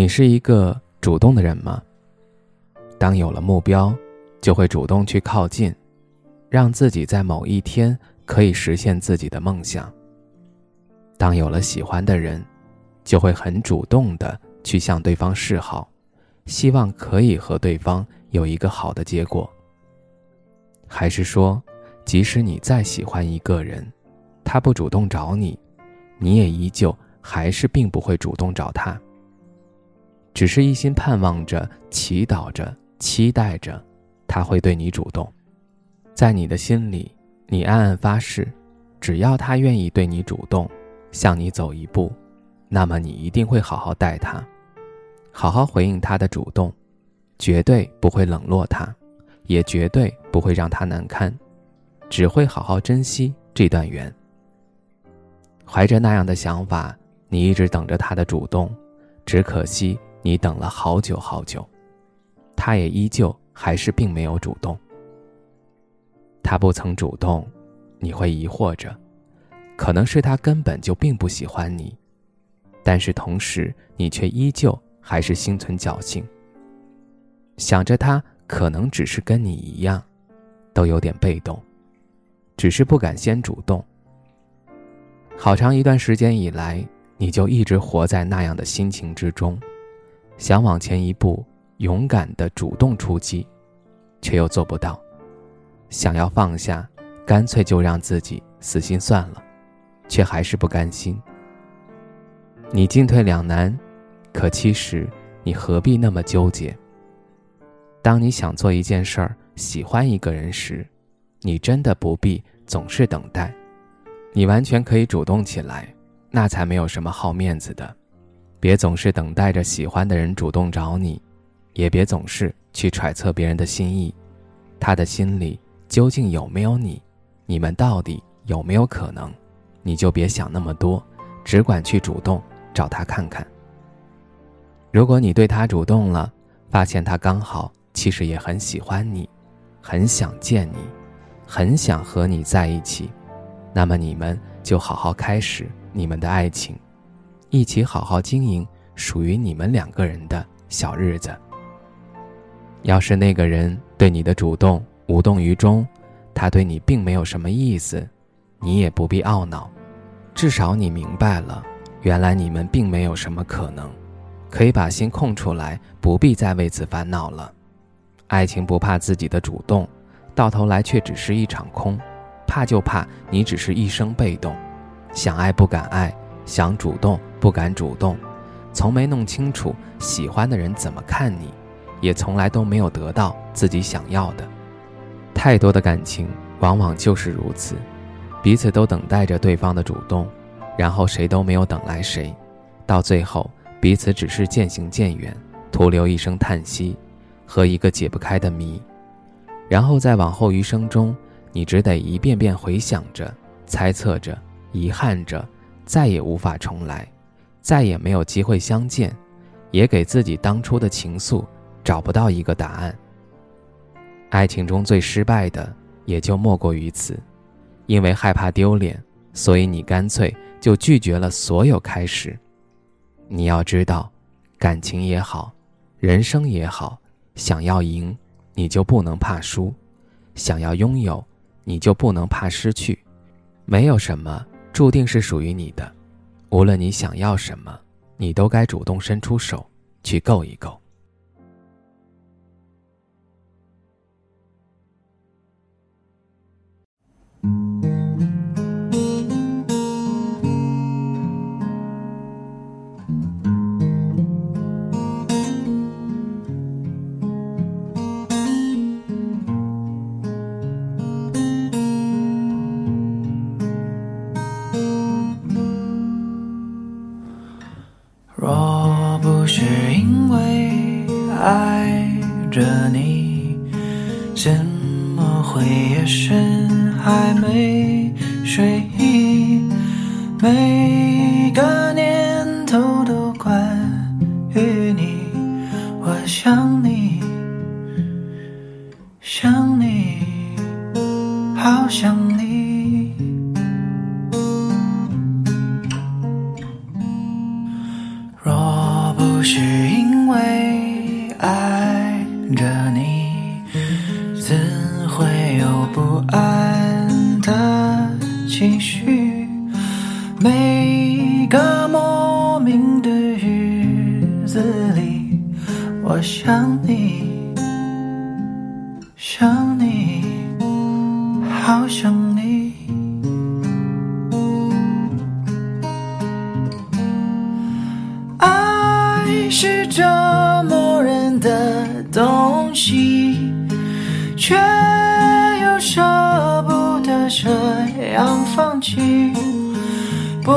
你是一个主动的人吗？当有了目标，就会主动去靠近，让自己在某一天可以实现自己的梦想。当有了喜欢的人，就会很主动的去向对方示好，希望可以和对方有一个好的结果。还是说，即使你再喜欢一个人，他不主动找你，你也依旧还是并不会主动找他？只是一心盼望着、祈祷着、期待着，他会对你主动。在你的心里，你暗暗发誓，只要他愿意对你主动，向你走一步，那么你一定会好好待他，好好回应他的主动，绝对不会冷落他，也绝对不会让他难堪，只会好好珍惜这段缘。怀着那样的想法，你一直等着他的主动，只可惜。你等了好久好久，他也依旧还是并没有主动。他不曾主动，你会疑惑着，可能是他根本就并不喜欢你，但是同时你却依旧还是心存侥幸，想着他可能只是跟你一样，都有点被动，只是不敢先主动。好长一段时间以来，你就一直活在那样的心情之中。想往前一步，勇敢的主动出击，却又做不到；想要放下，干脆就让自己死心算了，却还是不甘心。你进退两难，可其实你何必那么纠结？当你想做一件事儿、喜欢一个人时，你真的不必总是等待，你完全可以主动起来，那才没有什么好面子的。别总是等待着喜欢的人主动找你，也别总是去揣测别人的心意，他的心里究竟有没有你？你们到底有没有可能？你就别想那么多，只管去主动找他看看。如果你对他主动了，发现他刚好其实也很喜欢你，很想见你，很想和你在一起，那么你们就好好开始你们的爱情。一起好好经营属于你们两个人的小日子。要是那个人对你的主动无动于衷，他对你并没有什么意思，你也不必懊恼，至少你明白了，原来你们并没有什么可能，可以把心空出来，不必再为此烦恼了。爱情不怕自己的主动，到头来却只是一场空，怕就怕你只是一生被动，想爱不敢爱。想主动不敢主动，从没弄清楚喜欢的人怎么看你，也从来都没有得到自己想要的。太多的感情往往就是如此，彼此都等待着对方的主动，然后谁都没有等来谁，到最后彼此只是渐行渐远，徒留一声叹息和一个解不开的谜。然后在往后余生中，你只得一遍遍回想着、猜测着、遗憾着。再也无法重来，再也没有机会相见，也给自己当初的情愫找不到一个答案。爱情中最失败的也就莫过于此，因为害怕丢脸，所以你干脆就拒绝了所有开始。你要知道，感情也好，人生也好，想要赢，你就不能怕输；想要拥有，你就不能怕失去。没有什么。注定是属于你的，无论你想要什么，你都该主动伸出手去够一够。若不是因为爱着你，怎么会夜深还没睡意？每个念头都关于你，我想你，想你，好想你。着你，怎会有不安的情绪？每个莫名的日子里，我想你，想你，好想你。东西，却又舍不得这样放弃。不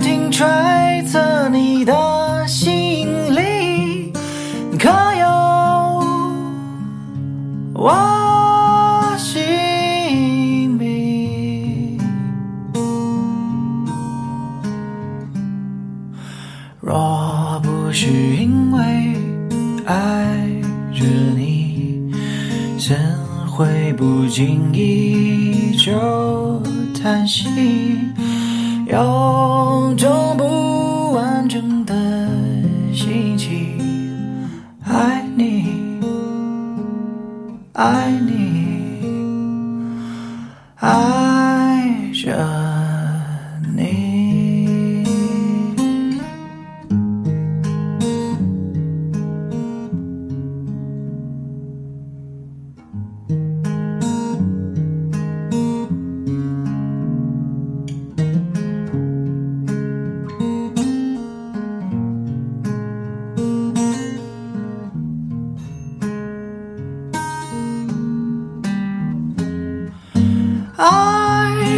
停揣测你的心里，可有我姓名？若不是不经意就叹息？有种不完整的心情，爱你，爱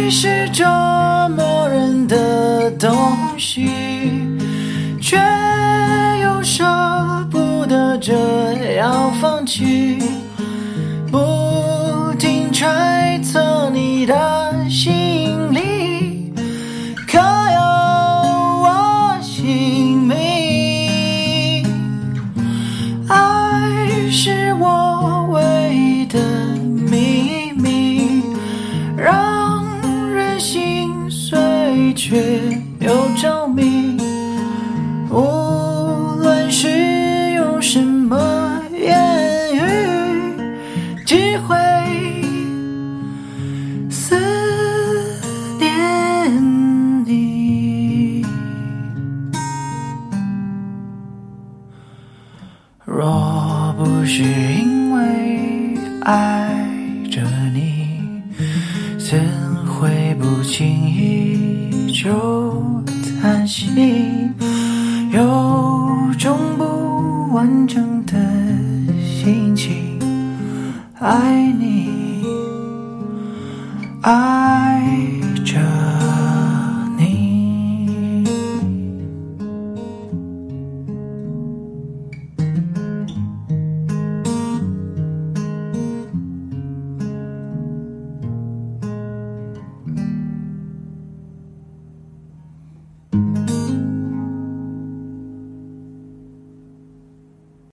是折磨人的东西，却又舍不得这样放弃。心？有种不完整的心情，爱你，爱。